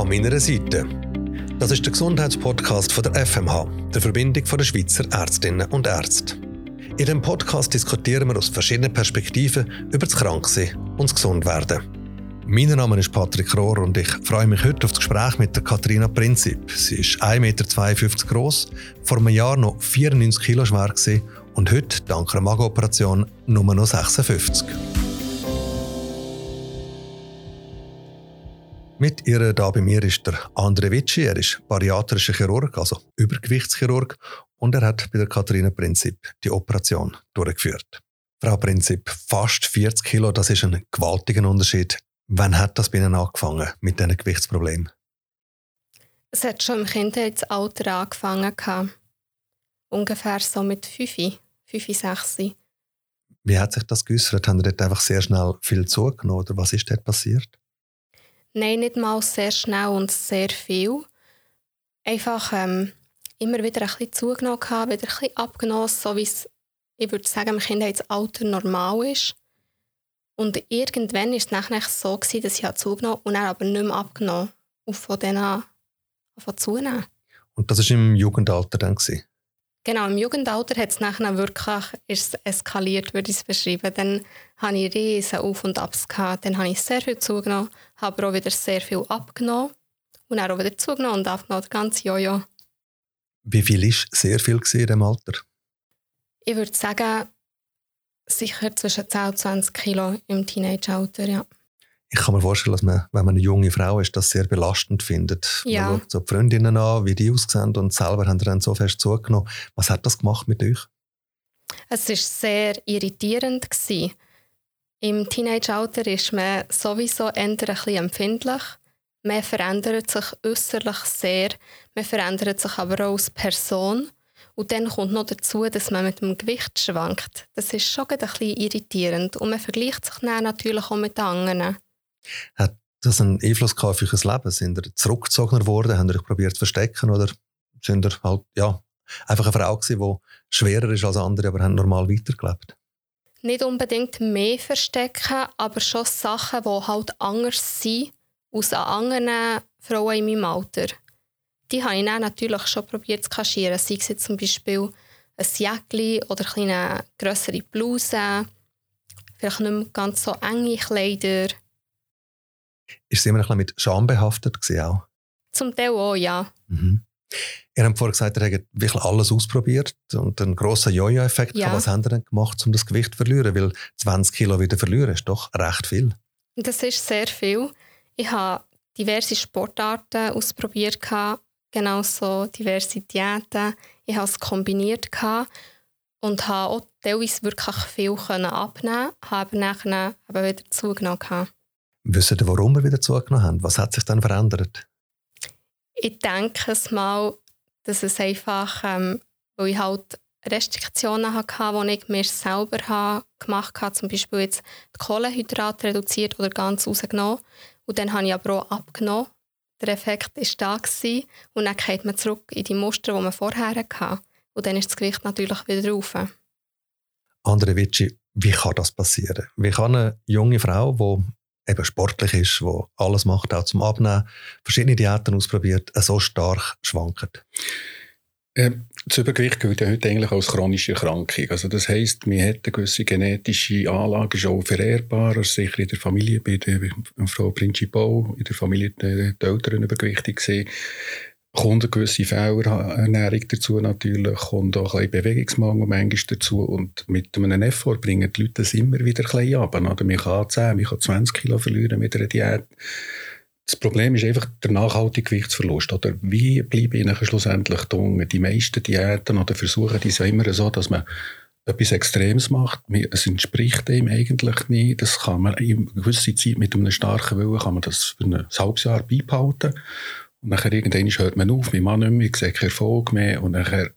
an meiner Seite. Das ist der Gesundheitspodcast von der FMH, der Verbindung der Schweizer Ärztinnen und Ärzte. In diesem Podcast diskutieren wir aus verschiedenen Perspektiven über das Kranksein und das Gesundwerden. Mein Name ist Patrick Rohr und ich freue mich heute auf das Gespräch mit der Katharina Prinzip. Sie ist 1,52 Meter groß, vor einem Jahr noch 94 Kilo schwer und heute, dank einer Magenoperation, nur noch 56. Mit ihr da bei mir ist der Andre Witschi. Er ist bariatrischer Chirurg, also Übergewichtschirurg, und er hat bei der Katharina Prinzip die Operation durchgeführt. Frau Prinzip, fast 40 Kilo, das ist ein gewaltiger Unterschied. Wann hat das bei Ihnen angefangen mit diesen Gewichtsproblemen? Es hat schon im Kindheitsalter angefangen. Ungefähr so mit 5, 5, 6. Wie hat sich das geäußert? Haben Sie dort einfach sehr schnell viel zugenommen oder was ist dort passiert? Nein, nicht mal sehr schnell und sehr viel. Einfach ähm, immer wieder ein bisschen zugenommen, wieder ein bisschen abgenommen, so wie es, ich würde sagen, im Kindheitsalter normal ist. Und irgendwann war es nachher so, gewesen, dass ich zugenommen und dann aber nicht mehr abgenommen und von denen an zunehmen. Und das war im Jugendalter dann? Gewesen? Genau, im Jugendalter hat es nachher wirklich ist eskaliert, würde ich es beschreiben. Dann hatte ich riesen Auf- und Abs. Gehabt. Dann habe ich sehr viel zugenommen, habe auch wieder sehr viel abgenommen und dann auch wieder zugenommen und abgenommen, das ganze Jojo. Wie viel war sehr viel in diesem Alter? Ich würde sagen, sicher zwischen 10 und 20 Kilo im Teenage-Alter, ja ich kann mir vorstellen, dass man, wenn man eine junge Frau ist, das sehr belastend findet. Ja. Man schaut so die Freundinnen an, wie die aussehen und selber haben dann so fest zugenommen. Was hat das gemacht mit euch? Es war sehr irritierend. Gewesen. Im Teenage-Alter ist man sowieso ein bisschen empfindlich. Man verändert sich äußerlich sehr, man verändert sich aber auch als Person. Und dann kommt noch dazu, dass man mit dem Gewicht schwankt. Das ist schon ein bisschen irritierend. Und man vergleicht sich dann natürlich auch mit anderen. Hat das einen Einfluss auf euer Leben? Sind ihr zurückgezogener geworden? Haben ihr euch probiert zu verstecken? Oder sind ihr halt, ja, einfach eine Frau gewesen, die schwerer ist als andere, aber haben normal weitergelebt? Nicht unbedingt mehr verstecken, aber schon Sachen, die halt anders sind an anderen Frauen in meinem Alter. Die habe ich dann natürlich schon probiert zu kaschieren. Sei es zum Beispiel ein Jäckchen oder eine grössere Bluse, vielleicht nicht mehr ganz so enge Kleider. Ist es immer ein bisschen mit Scham behaftet gewesen auch? Zum Teil auch, ja. Mhm. Ihr habt vorhin gesagt, ihr habt wirklich alles ausprobiert und einen grossen Jojo-Effekt. Ja. Was habt ihr denn gemacht, um das Gewicht zu verlieren? Weil 20 Kilo wieder verlieren ist doch recht viel. Das ist sehr viel. Ich habe diverse Sportarten ausprobiert, genauso diverse Diäten. Ich habe es kombiniert und habe auch teilweise wirklich viel abnehmen habe nachher aber wieder zugenommen. Wissen Sie, warum wir wieder zugenommen haben? Was hat sich dann verändert? Ich denke es mal, dass es einfach, ähm, weil ich halt Restriktionen hatte, die ich mir selber gemacht habe, zum Beispiel jetzt die Kohlenhydrate reduziert oder ganz rausgenommen. Und dann habe ich aber auch abgenommen. Der Effekt war da gewesen, und dann geht man zurück in die Muster, die man vorher hatte. Und dann ist das Gewicht natürlich wieder rauf. Andre Vici, wie kann das passieren? Wie kann eine junge Frau, die eben sportlich ist, wo alles macht, auch zum Abnehmen, verschiedene Diäten ausprobiert, so stark schwankt? Äh, das Übergewicht gilt ja heute eigentlich als chronische Erkrankung. Also das heisst, man hat eine gewisse genetische Anlage, ist auch verehrbar, also sicher in der Familie, bei der Frau Principal, in der Familie die, die Eltern übergewichtig gesehen kommt eine gewisse Fehlernährung dazu natürlich, kommt auch ein Bewegungsmangel manchmal dazu und mit einem Effort bringen die Leute das immer wieder ein bisschen ab. Oder man kann 10, man kann 20 Kilo verlieren mit einer Diät. Das Problem ist einfach der nachhaltige Gewichtsverlust. Oder wie bleibe ich schlussendlich dunkel? Die meisten Diäten oder Versuche, die sind immer so, dass man etwas Extremes macht. Es entspricht dem eigentlich nicht. Das kann man in einer gewissen Zeit mit einem starken Willen kann man das für ein halbes Jahr beibehalten. Und nachher irgendwann hört man auf, man macht nicht mehr, ich sehe keinen Erfolg mehr und nachher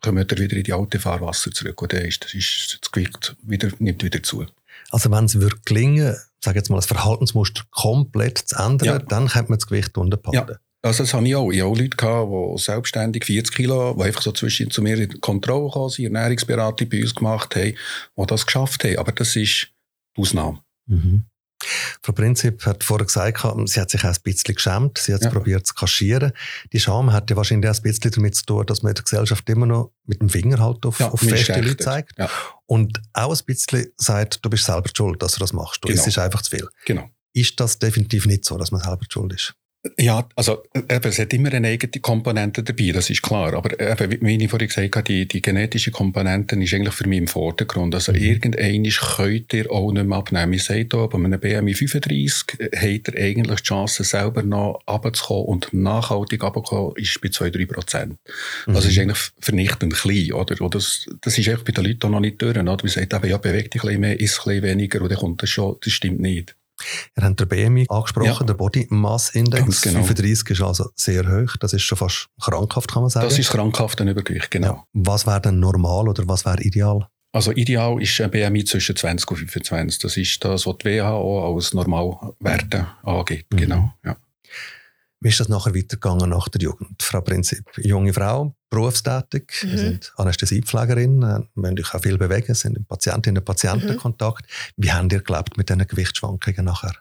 kommt er wieder in die alte Fahrwasser zurück und dann ist das, ist das Gewicht wieder, nimmt wieder zu. Also wenn es würde gelingen, sage jetzt mal, das Verhaltensmuster komplett zu ändern, ja. dann könnte man das Gewicht unterpacken. Ja. Also das habe ich auch. Ich habe auch Leute gehabt, die selbstständig 40 Kilo, die einfach so zwischen zu mir in Kontrolle gekommen sind, Ernährungsberatung bei uns gemacht haben, die das geschafft haben. Aber das ist die Ausnahme. Mhm. Frau Prinzip hat vorher gesagt, sie hat sich auch ein bisschen geschämt, sie hat es ja. probiert zu kaschieren. Die Scham hat ja wahrscheinlich auch ein bisschen damit zu tun, dass man in der Gesellschaft immer noch mit dem Finger halt auf, ja, auf feste Leute zeigt. Ja. Und auch ein bisschen sagt, du bist selber schuld, dass du das machst. Genau. Es ist einfach zu viel. Genau. Ist das definitiv nicht so, dass man selber schuld ist? Ja, also eben, es hat immer eine eigene Komponente dabei, das ist klar. Aber eben, wie ich vorhin gesagt habe, die, die genetische Komponente ist eigentlich für mich im Vordergrund. Also mhm. irgendein könnt ihr auch nicht mehr abnehmen. Ich sage hier, bei einem BMI 35 hat er eigentlich die Chance, selber noch runterzukommen und nachhaltig runterzukommen, ist bei 2-3 Prozent. Mhm. Also ist eigentlich vernichtend klein, oder? Und das, das ist echt bei den Leuten noch nicht durch, oder? Man sagt eben, ja, beweg dich ein bisschen mehr, isst ein bisschen weniger, und dann kommt das schon, das stimmt nicht. Ihr habt den BMI angesprochen, ja. der Body Mass Index. Genau. 35 ist also sehr hoch. Das ist schon fast krankhaft, kann man sagen. Das ist krankhaft, ein Übergewicht, genau. Ja. Was wäre denn normal oder was wäre ideal? Also ideal ist ein BMI zwischen 20 und 25. Das ist das, was die WHO als Normalwerte angibt. Mhm. Genau, ja. Wie ist das nachher weitergegangen nach der Jugend? Frau Prinzip, junge Frau, berufstätig, mhm. sind Anästhesiepflegerin, äh, müssen euch auch viel bewegen, sind im Patientinnen-Patientenkontakt. Mhm. Wie habt ihr gelebt mit diesen Gewichtsschwankungen nachher?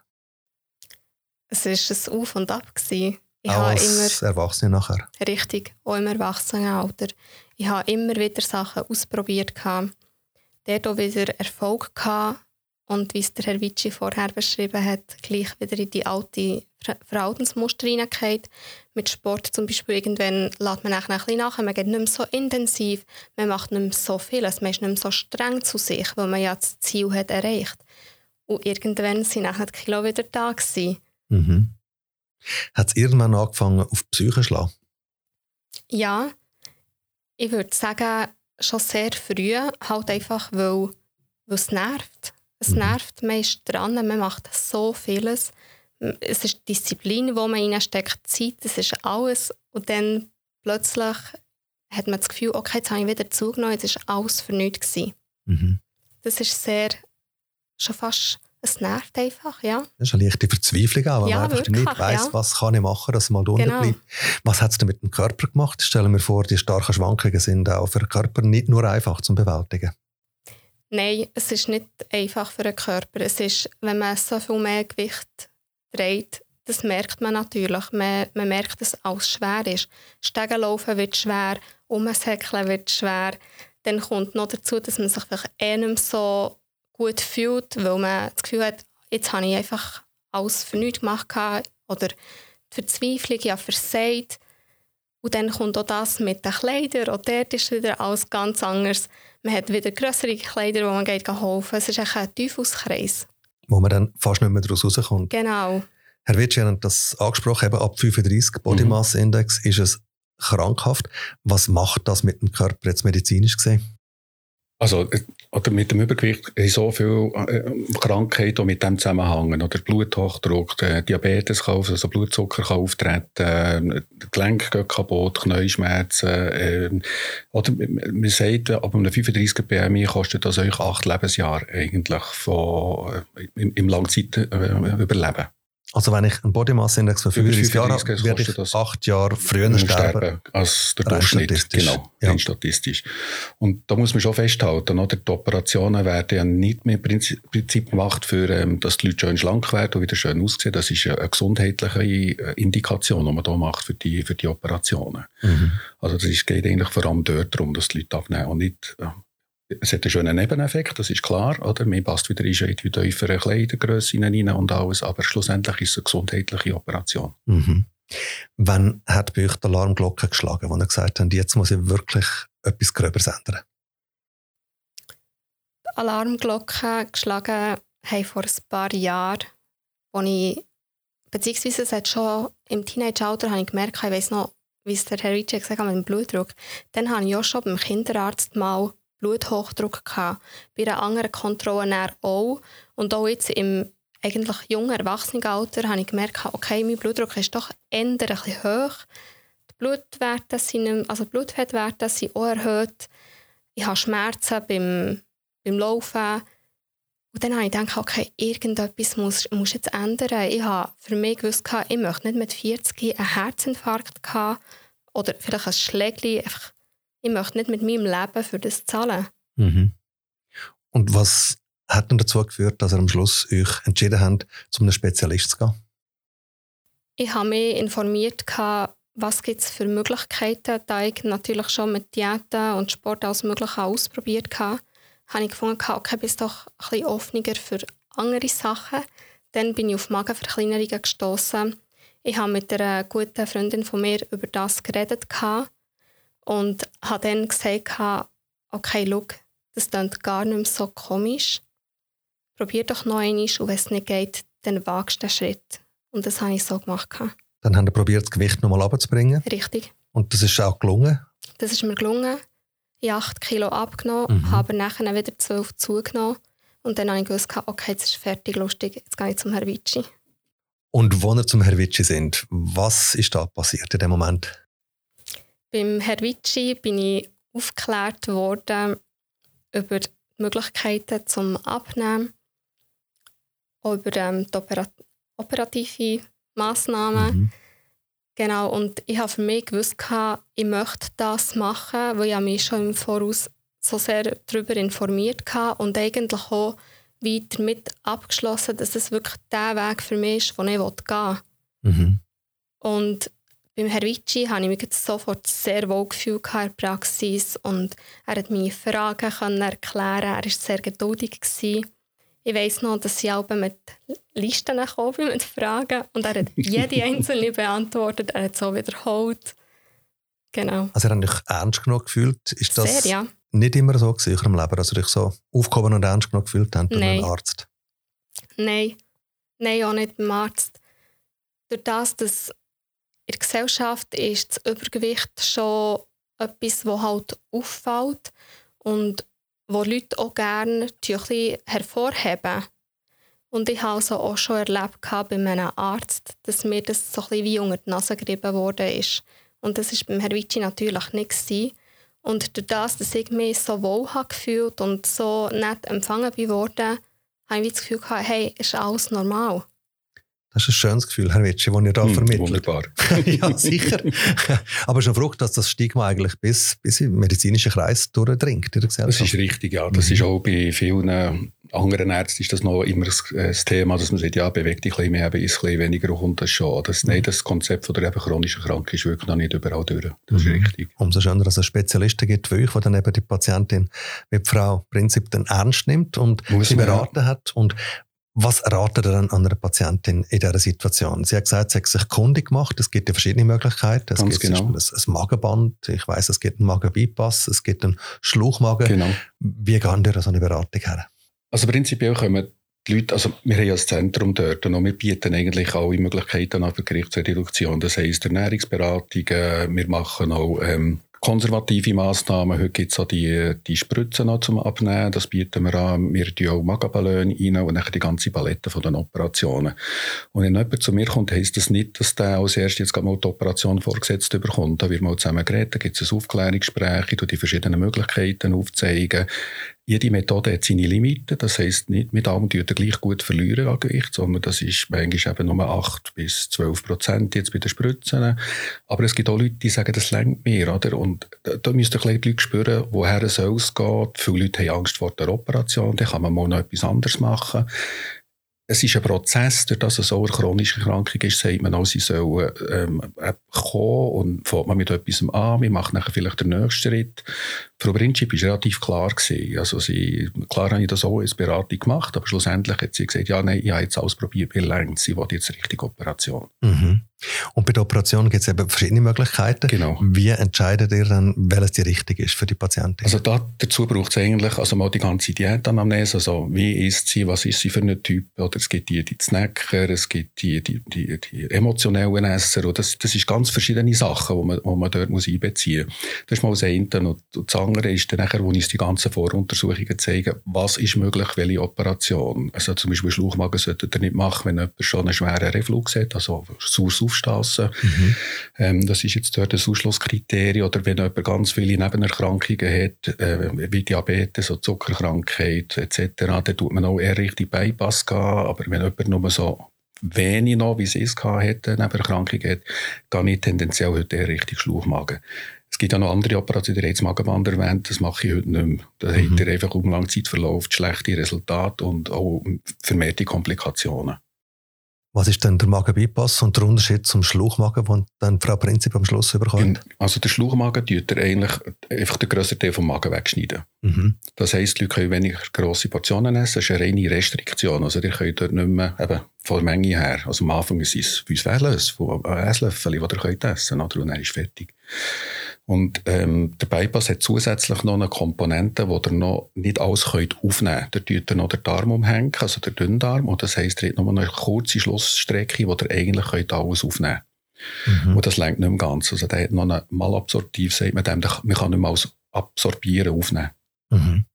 Es war ein Auf und Ab. Gewesen. Ich auch als immer, Erwachsene nachher? Richtig, auch im Erwachsenenalter. Ich habe immer wieder Sachen ausprobiert. Dort auch wieder Erfolg gehabt und wie es der Herr Vici vorher beschrieben hat, gleich wieder in die alte Verhaltensmuster hineingeht. Mit Sport zum Beispiel, irgendwann lädt man ein bisschen nach, man geht nicht mehr so intensiv, man macht nicht mehr so viel, man ist nicht mehr so streng zu sich, weil man ja das Ziel hat erreicht. Und irgendwann sind auch die Kilo wieder da gewesen. Mhm. Hat es irgendwann angefangen, auf die Psyche zu schlagen? Ja, ich würde sagen, schon sehr früh, halt einfach, weil, weil es nervt. Es mhm. nervt, man ist dran, man macht so vieles. Es ist Disziplin, die man reinsteckt, Zeit, das ist alles. Und dann plötzlich hat man das Gefühl, okay, jetzt habe ich wieder zugenommen, jetzt war alles für nichts. Mhm. Das ist sehr, schon fast, es nervt einfach, ja. Das ist eine leichte Verzweiflung auch, weil ja, man einfach wirklich, nicht weiss, ja. was kann ich machen, dass man mal drunter genau. bleibt. Was hat es denn mit dem Körper gemacht? Stellen wir vor, die starken Schwankungen sind auch für den Körper nicht nur einfach zu bewältigen. Nein, es ist nicht einfach für den Körper. Es ist, wenn man so viel mehr Gewicht trägt, das merkt man natürlich. Man, man merkt, dass alles schwer ist. Stegen laufen wird schwer, umsäckeln wird schwer. Dann kommt noch dazu, dass man sich vielleicht eh nicht so gut fühlt, weil man das Gefühl hat, jetzt habe ich einfach alles für nichts gemacht oder die Verzweiflung, ja versagt. Und dann kommt auch das mit den Kleidern. Und dort ist wieder alles ganz anders. Man hat wieder größere Kleider, wo man geht helfen Es ist ein Teufelskreis. Wo man dann fast nicht mehr daraus rauskommt. Genau. Herr Witsch, hat das angesprochen, eben ab 35 Body Mass Index ist es krankhaft. Was macht das mit dem Körper jetzt medizinisch gesehen? Also, äh, oder mit dem Übergewicht so viele äh, Krankheiten mit dem zusammenhängen. Oder Bluthochdruck, äh, Diabetes kann also Blutzucker kann auftreten, äh, Gelenk geht kaputt, Knäuschmerzen. Äh, oder man sagt, ab einem 35 BMI kostet das euch acht Lebensjahre eigentlich von, im, im Langzeitüberleben. Also wenn ich einen Body Mass Index von 35 Jahren habe, werde ich das acht Jahre früher sterben. sterben als der Durchschnitt. Genau, ja. statistisch. Und da muss man schon festhalten, oder? die Operationen werden ja nicht mehr im Prinzip gemacht, für, ähm, dass die Leute schön schlank werden und wieder schön aussehen. Das ist eine gesundheitliche äh, Indikation, die man da macht für die, für die Operationen. Mhm. Also es geht eigentlich vor allem dort darum, dass die Leute abnehmen und nicht es hat einen schönen Nebeneffekt, das ist klar. Oder? Man passt wieder in die tiefere Kleidergröße rein und alles, aber schlussendlich ist es eine gesundheitliche Operation. Mhm. Wann hat bei euch die Alarmglocke geschlagen, wo ihr gesagt habt, jetzt muss ich wirklich etwas Gröberes ändern? Die Alarmglocke geschlagen haben vor ein paar Jahren, wo ich, beziehungsweise es hat schon im Teenage-Alter habe ich gemerkt, ich weiß noch, wie es der Herr Ricci gesagt hat mit dem Blutdruck, dann habe ich auch schon beim Kinderarzt mal Bluthochdruck gehabt. Bei einer anderen Kontrolle auch. Und auch jetzt im eigentlich jungen Erwachsenenalter habe ich gemerkt, okay, mein Blutdruck ist doch eher ein bisschen hoch. Die Blutwerte sind, also die Blutfettwerte sind auch erhöht. Ich habe Schmerzen beim, beim Laufen. Und dann habe ich gedacht, okay, irgendetwas muss, muss jetzt ändern. Ich habe für mich gewusst, ich möchte nicht mit 40 einen Herzinfarkt haben oder vielleicht ein Schlägchen, einfach ich möchte nicht mit meinem Leben für das zahlen. Mhm. Und was hat denn dazu geführt, dass ihr am Schluss euch entschieden habt, zum einem Spezialist zu gehen? Ich habe mich informiert, was gibt es für Möglichkeiten. Da ich natürlich schon mit Diäten und Sport alles Mögliche ausprobiert habe, habe ich gefunden, okay, bist doch ein bisschen offener für andere Sachen. Dann bin ich auf Magenverkleinerungen gestoßen. Ich habe mit einer guten Freundin von mir über das geredet und habe dann gesagt, okay, schau, das klingt gar nicht mehr so komisch. Probier doch noch einmal und wenn es nicht geht, dann wagst du den Schritt. Und das habe ich so gemacht. Dann haben wir probiert, das Gewicht nochmal runterzubringen. Richtig. Und das ist auch gelungen? Das ist mir gelungen. Ich habe 8 Kilo abgenommen, mhm. habe nachher wieder 12 zugenommen. Und dann habe ich gewusst, okay, jetzt ist fertig, lustig, jetzt gehe ich zum Herr Vitschi. Und wo wir zum Herr Vitschi sind, was ist da passiert in dem Moment? Beim Herr Vitschi bin ich aufgeklärt worden über die Möglichkeiten zum Abnehmen, über ähm, die Operat operative Massnahmen. Mhm. Genau, und ich habe für mich gewusst, ich möchte das machen, weil ich mich schon im Voraus so sehr darüber informiert habe und eigentlich auch wie damit abgeschlossen, dass es wirklich der Weg für mich ist, den ich gehen will. Mhm. Und beim Herr Vici habe ich mich sofort sehr wohl gefühlt in der Praxis und er hat meine Fragen können erklären. Er war sehr geduldig. Gewesen. Ich weiss noch, dass ich auch mit Listen gekommen bin, mit Fragen und er hat jede einzelne beantwortet. Er hat so wiederholt. Genau. Also er hat dich ernst genug gefühlt? Ist das sehr, ja. nicht immer so in eurem Leben, dass ihr dich so aufgehoben und ernst genug gefühlt habt bei einem Arzt? Nein. Nein, auch nicht beim Arzt. Durch das, dass in der Gesellschaft ist das Übergewicht schon etwas, das halt auffällt und wo Leute auch gerne hervorheben. Und ich habe also auch schon erlebt bei einem Arzt, dass mir das so ein bisschen wie unter die Nase gerieben wurde. Ist. Und das war beim Herrn Vici natürlich nicht. Gewesen. Und durch das, dass ich mich so wohl gefühlt und so nett empfangen wurde, habe ich das Gefühl, hey, ist alles normal. Das ist ein schönes Gefühl, Herr Witschi, das ihr da hm, vermittelt. Wunderbar. ja, sicher. Aber es ist eine Frucht, dass das Stigma eigentlich bis, bis in den medizinischen Kreis durchdringt in der Gesellschaft. Das ist richtig, ja. Das mhm. ist auch bei vielen anderen Ärzten ist das noch immer das Thema, dass man sagt, ja, bewegt dich ein bisschen mehr, ist ein bisschen weniger, kommt das schon. Das, mhm. Nein, das Konzept von der eben chronischen Krankheit ist wirklich noch nicht überall durch. Das mhm. ist richtig. Umso schöner, dass es Spezialisten gibt wie euch, die dann eben die Patientin, wie die Frau Prinzip dann ernst nimmt und Muss sie beraten ja. hat. Und was ratet ihr dann an einer Patientin in dieser Situation? Sie hat gesagt, sie hat sich kundig gemacht. Es gibt ja verschiedene Möglichkeiten. Es Ganz gibt genau. ein, ein Magenband. Ich weiß, es gibt einen Magenbypass. Es gibt einen Schluchmagen. Genau. Wie gehen ihr an so eine Beratung her? Also prinzipiell kommen die Leute, also wir haben ja das Zentrum dort und wir bieten eigentlich alle Möglichkeiten an für Gerichtsreduktion. Das heisst Ernährungsberatungen, wir machen auch ähm, konservative Massnahmen. Heute gibt es auch die, die Spritzen noch zum Abnehmen. Das bieten wir an. Wir tun auch Magenballone rein und dann die ganze Palette von den Operationen. Und wenn jemand zu mir kommt, heisst das nicht, dass der als erstes jetzt mal die Operation vorgesetzt bekommt. Da wird mal zusammen geredet, da gibt es ein Aufklärungsgespräch, ich die verschiedenen Möglichkeiten aufzeigen. Jede Methode hat seine Limiten. Das heisst, nicht mit allem tut er gleich gut verlieren an Gewicht, sondern das ist manchmal eben nur 8 bis 12 Prozent jetzt bei den Spritzen. Aber es gibt auch Leute, die sagen, das lenkt mir, oder? Und da, da müsst ihr ein Leute spüren, woher es geht. Viele Leute haben Angst vor der Operation, dann kann man mal noch etwas anderes machen es ist ein Prozess, durch das es so eine chronische Krankung ist, sagt man auch, sie sollen ähm, kommen und fängt man mit etwas an, wir machen nachher vielleicht den nächsten Schritt. Frau Brinchip war relativ klar. Also sie, klar habe ich das auch als Beratung gemacht, aber schlussendlich hat sie gesagt, ja, nein, ich habe jetzt alles probiert, mir längt, sie will jetzt richtig Operation. Mhm. Und bei der Operation gibt es eben verschiedene Möglichkeiten. Genau. Wie entscheidet ihr dann, welches die richtige ist für die Patientin? Also da, dazu braucht es eigentlich also mal die ganze Diätanamnese, also wie ist sie, was ist sie für ein Typ, oder es gibt die, die Snacker, es gibt die, die, die, die emotionellen Esser, oder das, das ist ganz verschiedene Sachen, die man, wo man dort muss einbeziehen muss. Das ist mal das eine. Und das andere ist dann nachher, wo uns die ganzen Voruntersuchungen zeigen, was ist möglich, welche Operation. Also zum Beispiel Schluchmagen sollte er nicht machen, wenn jemand schon einen schweren Reflux hat, also saures Aufstassen. Mhm. Ähm, das ist jetzt dort das Ausschlusskriterium. Oder wenn jemand ganz viele Nebenerkrankungen hat, äh, wie Diabetes oder Zuckerkrankheit etc., dann tut man auch eher richtig Bypass gehen. Aber wenn jemand nur so wenig noch, wie sie es hatte, Nebenerkrankungen hat, gehe ich tendenziell heute eher richtig Schluchmagen. Es gibt ja noch andere Operationen, die jetzt Magenband erwähnt, das mache ich heute nicht mehr. Da mhm. hat er einfach um lange Zeit verläuft, schlechte Resultate und auch vermehrte Komplikationen. Was ist denn der Magenbypass und der Unterschied zum Schluchmagen, den dann Frau Prinzip am Schluss bekommt? Also der Schluchmagen tut er eigentlich einfach den grössten Teil vom Magen wegschneiden. Mhm. Das heisst, die Leute können weniger grosse Portionen essen. Das ist eine reine Restriktion. Also die können dort nicht mehr, eben von der Menge her, also am Anfang ist es fünf Esslöffel, von einem Esslöffel, die ihr könnt essen könnt, und dann ist fertig. Und ähm, der Bypass hat zusätzlich noch eine Komponente, die ihr noch nicht alles könnt aufnehmen könnt. Da tut ihr noch den Darm umhängen, also der Dünndarm. Und das heisst, ihr habt noch eine kurze Schlussstrecke, wo ihr eigentlich könnt alles aufnehmen könnt. Mhm. Und das lenkt nicht mehr ganz. Also der hat noch eine Malabsorptiv, sagt man dem, man kann nicht mehr alles absorbieren, aufnehmen. Mhm.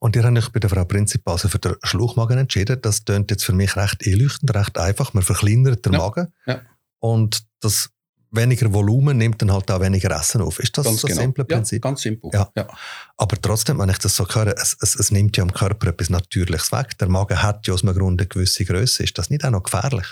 Und ihr habt euch bei der Frau Prinzipal also für den Schluchmagen entschieden. Das klingt jetzt für mich recht einleuchtend, recht einfach. Man verkleinert den ja. Magen. Ja. Und das weniger Volumen nimmt dann halt auch weniger Essen auf. Ist das ganz so genau. simples Prinzip? Ja, ganz simpel. Ja. ja. Aber trotzdem, wenn ich das so höre, es, es, es, nimmt ja am Körper etwas Natürliches weg. Der Magen hat ja aus einem Grund eine gewisse Größe. Ist das nicht auch noch gefährlich?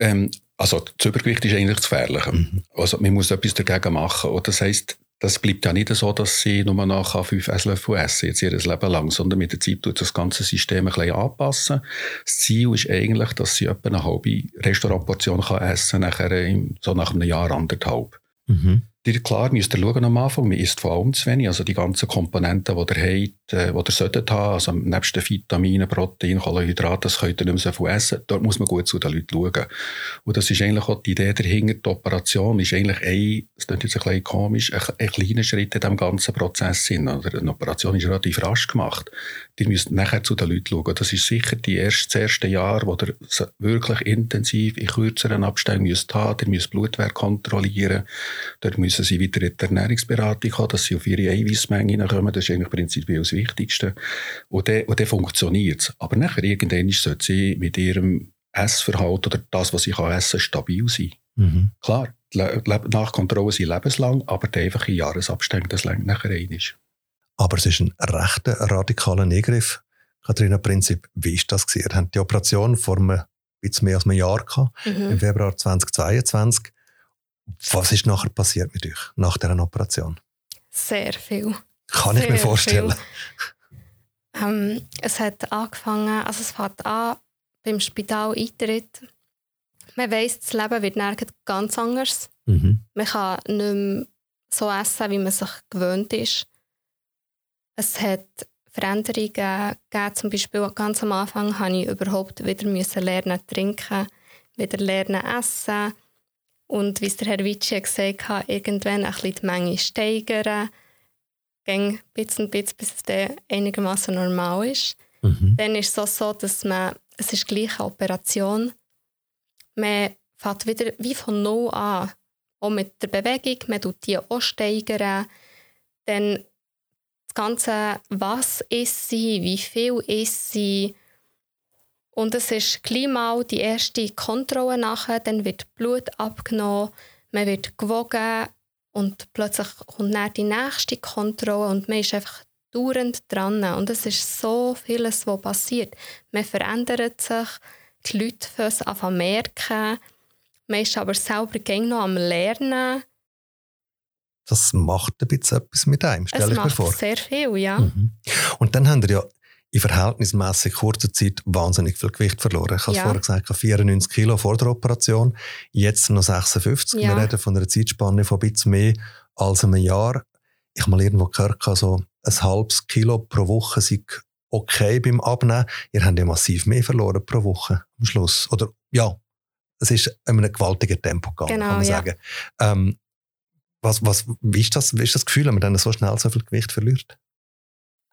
Ähm, also das Übergewicht ist eigentlich das Gefährliche. Mhm. Also man muss etwas dagegen machen. Und das heisst, das bleibt ja nicht so, dass sie nur noch fünf Esslöffel essen, jetzt ihr Leben lang, sondern mit der Zeit tut das ganze System ein bisschen anpassen. Das Ziel ist eigentlich, dass sie etwa eine halbe Restaurantportion essen kann, nachher so nach einem Jahr, anderthalb. Mhm. Klar, müsst ihr schauen am Anfang, man isst vor allem zu wenig, also die ganzen Komponenten, die ihr habt, die ihr solltet haben, also nebst den Vitaminen, Protein, Kohlenhydrate, das könnt ihr nicht mehr so viel essen, dort muss man gut zu den Leuten schauen. Und das ist eigentlich auch die Idee dahinter, die Operation ist eigentlich ein, das klingt jetzt ein bisschen komisch, ein, ein kleiner Schritt in diesem ganzen Prozess eine Operation ist relativ rasch gemacht. Die müsst nachher zu den Leuten schauen. Das ist sicher die erste, das erste Jahr, wo ihr wirklich intensiv in kürzeren Abständen müsst haben, ihr müsst Blutwert kontrollieren, dort müssen sie wieder in die Ernährungsberatung haben, dass sie auf ihre Eiweißmenge kommen. Das ist eigentlich prinzipiell das Wichtigste. Und dann, und dann funktioniert es. Aber nachher irgendwann sollte sie mit ihrem Essverhalten oder das, was sie kann essen stabil sein. Mhm. Klar, Nachkontrollen sind lebenslang, aber die einfache Jahresabstände, das längt nachher einig. Aber es ist ein rechter radikaler Eingriff. Katharina Prinzip, wie ist das gewesen? Ihr habt die Operation vor einem bisschen mehr als einem Jahr gehabt, mhm. im Februar 2022. Was ist nachher passiert mit euch, nach dieser Operation? Sehr viel. Kann Sehr ich mir vorstellen. Ähm, es hat angefangen, also es fängt an beim Spital-Eintritt. Man weiss, das Leben wird nirgends ganz anders. Mhm. Man kann nicht mehr so essen, wie man sich gewöhnt ist. Es hat Veränderungen gegeben, zum Beispiel ganz am Anfang musste ich überhaupt wieder lernen trinken, wieder lernen essen und wie es der Herr Vici gesagt hat, irgendwann ein bisschen die Menge steigern, ging bisschen und bisschen, bis es einigermaßen normal ist. Mhm. Dann ist es auch so, dass man, es ist gleich eine Operation, man fängt wieder wie von null an, auch mit der Bewegung, man tut die auch steigern, dann das Ganze, was ist sie, wie viel ist sie, und es ist gleich mal die erste Kontrolle nachher, dann wird Blut abgenommen, man wird gewogen und plötzlich kommt dann die nächste Kontrolle und man ist einfach dauernd dran. Und es ist so vieles, was passiert. Man verändert sich, die Leute fangen an zu merken, man ist aber selber noch am Lernen. Das macht ein bisschen etwas mit einem, stelle ich mir vor. sehr viel, ja. Mhm. Und dann haben wir ja in verhältnismäßig kurzer Zeit wahnsinnig viel Gewicht verloren. Ich habe ja. vorher gesagt, 94 Kilo vor der Operation, jetzt noch 56. Ja. Wir reden von einer Zeitspanne von ein bisschen mehr als einem Jahr. Ich habe mal irgendwo gehört, also ein halbes Kilo pro Woche sei okay beim Abnehmen. Ihr habt ja massiv mehr verloren pro Woche am Schluss. Oder ja, es ist in einem gewaltigen Tempo gegangen, genau, kann man sagen. Ähm, was, was, wie, ist das, wie ist das Gefühl, wenn man dann so schnell so viel Gewicht verliert?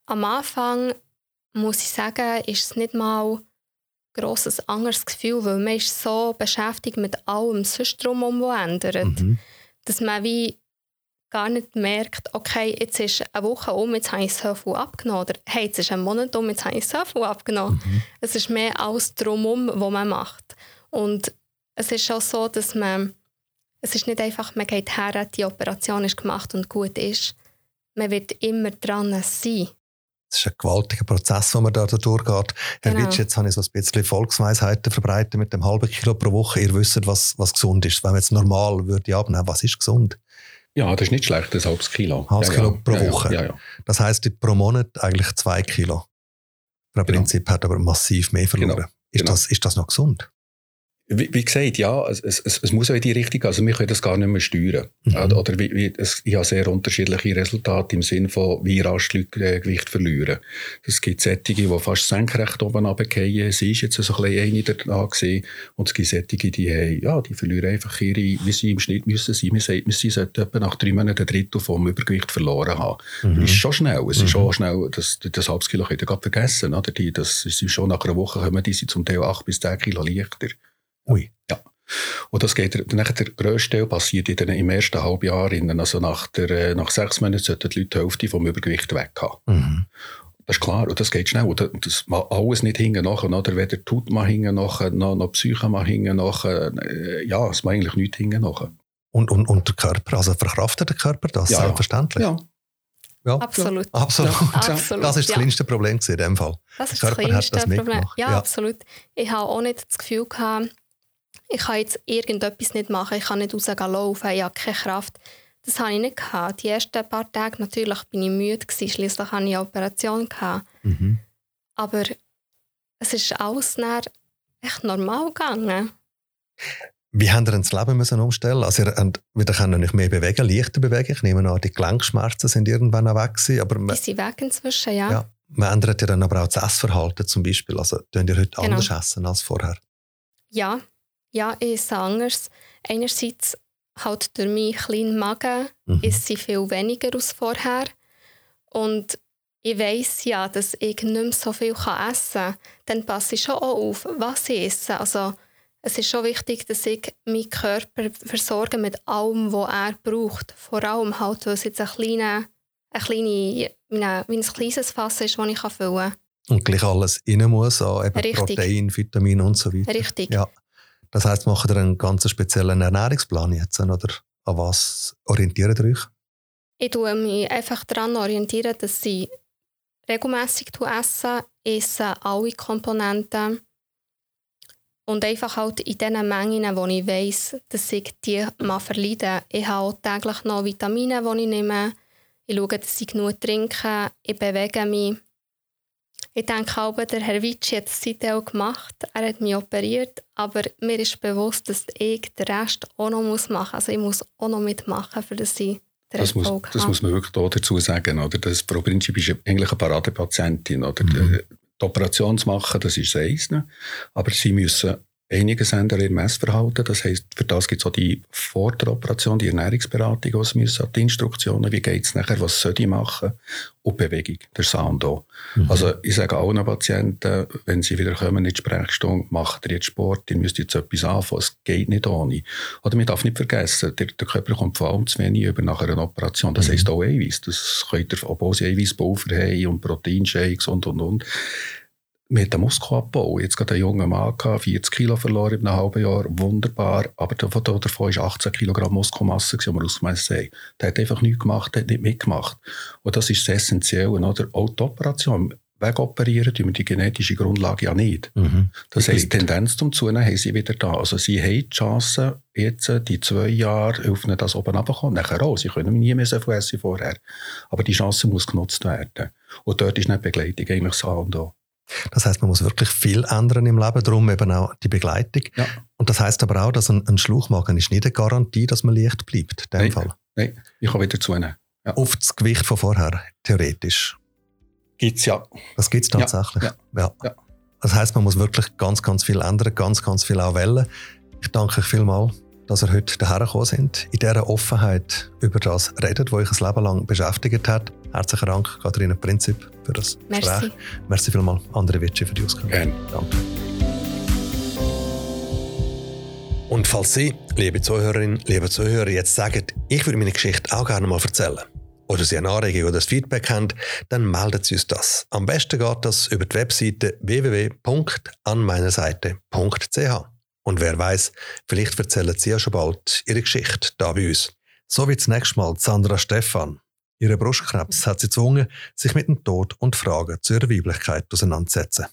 Am Anfang muss ich sagen, ist es nicht mal ein grosses anderes Gefühl, weil man ist so beschäftigt mit allem sonst drumherum, was ändert, mhm. dass man wie gar nicht merkt, okay, jetzt ist eine Woche um, jetzt habe ich so viel abgenommen. Oder hey, jetzt ist ein Monat um, jetzt habe ich so viel abgenommen. Mhm. Es ist mehr alles drumherum, was man macht. Und es ist auch so, dass man, es ist nicht einfach, man geht her, die Operation ist gemacht und gut ist. Man wird immer dran sein. Es ist ein gewaltiger Prozess, den man da durchgeht. Herr genau. Witsch, jetzt habe ich so ein bisschen Volksweisheiten verbreitet mit dem halben Kilo pro Woche. Ihr wisst, was, was gesund ist. Wenn man jetzt normal würde abnehmen, was ist gesund? Ja, das ist nicht schlecht, ein halbes Kilo. Halbes ja, Kilo ja. pro Ja, Woche. Ja, ja. Das heisst, pro Monat eigentlich zwei Kilo. Frau Genau. Prinzip hat aber massiv mehr verloren. Genau. Ist, Genau. das, ist das noch gesund? Wie, wie gesagt, ja, es, es, es muss auch in die Richtung gehen. Also wir können das gar nicht mehr steuern. Mhm. Oder, wie, wie, es, ich habe sehr unterschiedliche Resultate im Sinne von, wie rasch Leute äh, Gewicht verlieren. Es gibt Sättige, die fast senkrecht oben runterfallen. Sie ist jetzt so ein bisschen eine da gewesen. Und es gibt Sättige, die haben, ja, die verlieren einfach ihre, wie sie im Schnitt müssen sein. Man sagt, sie sollten etwa nach drei Monaten ein Drittel vom Übergewicht verloren haben. Mhm. Das ist schon schnell. Es Mhm. ist schon schnell, das, das halbes Kilo könnt ihr gerade vergessen. Oder? Die, das ist schon nach einer Woche kommen die sind zum Teil acht bis zehn Kilo leichter. Ui. Ja. Und das geht, dann der grösste Teil passiert in den, im ersten Halbjahr. Also nach, der, äh, nach sechs Monaten sollten die Leute die Hälfte vom Übergewicht weg haben. Mhm. Das ist klar, und das geht schnell. Und das- mal alles nicht hinten nachher, oder? Weder tut man hinten nachher, noch, noch Psyche mal hinten nachher. Äh, Ja, es macht eigentlich nichts hinten nachher. Und, und, und der Körper, also verkraftet der Körper das Ja. selbstverständlich? Ja, Ja. Absolut. Absolut. Absolut. Das ist das ja. kleinste Problem in dem Fall. Das ist Der das hat kleinste das Problem. mitgemacht, Ja, ja. absolut. Ich habe auch nicht das Gefühl gehabt, ich kann jetzt irgendetwas nicht machen, ich kann nicht rausgehen laufen, ich habe keine Kraft. Das habe ich nicht gehabt. Die ersten paar Tage natürlich bin ich müde gewesen, schliesslich hatte ich eine Operation. Mhm. Aber es ist alles echt normal gegangen. Wie haben ihr das Leben müssen umstellen? Also ihr habt wieder können nicht mehr bewegen, leichter bewegen. Ich nehme an, die Gelenkschmerzen sind irgendwann auch weg gewesen, aber Die man, sind weg inzwischen, ja. ja, man ändert ja dann aber auch das Essverhalten zum Beispiel. Also tun ihr heute Genau. anders essen als vorher? Ja, ja, ich esse anders. Einerseits halt durch meinen kleinen Magen Mhm. ist sie viel weniger als vorher. Und ich weiss ja, dass ich nicht mehr so viel essen kann. Dann passe ich schon auch auf, was ich esse. Also, es ist schon wichtig, dass ich meinen Körper versorge mit allem, was er braucht. Vor allem halt, weil es jetzt ein, kleine, ein, kleine, ein, kleines Fass ist, das ich füllen kann. Und gleich alles rein muss, an Richtig. Protein, Vitamine und so weiter. Richtig. Ja. Das heisst, macht ihr einen ganz speziellen Ernährungsplan jetzt? Oder an was orientiert ihr euch? Ich tue mich einfach daran orientieren, dass ich regelmässig esse, esse alle Komponenten und einfach halt in den Mengen, wo ich weiss, dass ich die mal verleiden. Ich habe täglich noch Vitamine, die ich nehme. Ich schaue, dass ich genug trinke. Ich bewege mich. Ich denke auch, der Herr Vici hat das seitdem auch gemacht. Er hat mich operiert, aber mir ist bewusst, dass ich den Rest auch noch machen muss. Also ich muss auch noch mitmachen, für dass ich den das, muss, Erfolg das habe. muss man wirklich auch dazu sagen. Oder? Das Frau Prinzip ist eigentlich eine Paradepatientin. Oder? Mhm. Die Operation zu machen, das ist das eine. Aber sie müssen einiges ändern im Essverhalten. Das heisst, für das gibt es auch die vor der Operation, die Ernährungsberatung, sie müssen, die Instruktionen, wie geht es nachher, was soll ich machen und Bewegung, der Sound auch. Mhm. Also ich sage allen Patienten, wenn sie wieder kommen in die Sprechstunde, macht ihr jetzt Sport, ihr müsst jetzt etwas anfangen, es geht nicht ohne. Oder man darf nicht vergessen, der, der Körper kommt vor allem zu wenig über nach einer Operation. Das Mhm. heisst auch Eiweiß. Das könnt ihr, obwohl sie Eiweißpulver haben und Proteinshakes und, und, und. Wir haben den Muskelabbau. Jetzt gerade ein junger Mann gehabt, 40 Kilo verloren in einem halben Jahr. Wunderbar. Aber davon, davon ist 18 Kilogramm Muskelmasse, die wir ausgemessen haben. Der hat einfach nichts gemacht, der hat nicht mitgemacht. Und das ist das Essentielle. Oder? Auch die Operation. Wegoperieren tun wir die genetische Grundlage ja nicht. Mhm. Das heisst, die. Tendenz zum Zunehmen haben sie wieder da. Also sie haben die Chance, jetzt die zwei Jahre auf das oben runterzukommen. Nachher auch. Sie können nie mehr so viel essen vorher. Aber die Chance muss genutzt werden. Und dort ist nicht die Begleitung eigentlich das A und O. Das heißt, man muss wirklich viel ändern im Leben, darum eben auch die Begleitung. Ja. Und das heißt aber auch, dass ein, ein Schlauchmagen ist nicht eine Garantie, dass man leicht bleibt. In dem Nein. Fall. Nein, ich kann wieder zunehmen. Auf das Gewicht von vorher, theoretisch. Gibt es ja. Das gibt es Ja, tatsächlich. ja, Ja. ja. Das heißt, man muss wirklich ganz, ganz viel ändern, ganz, ganz viel auch wählen. Ich danke euch vielmals, dass ihr heute hierher gekommen sind, in dieser Offenheit über das redet, was euch ein Leben lang beschäftigt hat. Herzlichen Dank, Katharina Prinzip, für das Merci. Gespräch. Merci vielmals, André Witschi, für die Auskunft. Gerne. Danke. Und falls Sie, liebe Zuhörerinnen, liebe Zuhörer, jetzt sagen, ich würde meine Geschichte auch gerne mal erzählen, oder Sie eine Anregung oder ein Feedback haben, dann melden Sie uns das. Am besten geht das über die Webseite www.anmeinerseite.ch. Und wer weiß, vielleicht erzählen Sie ja schon bald Ihre Geschichte da bei uns. So wie das nächste Mal Sandra Stephan. Ihre Brustkrebs hat sie gezwungen, sich mit dem Tod und Fragen zu ihrer Weiblichkeit auseinanderzusetzen.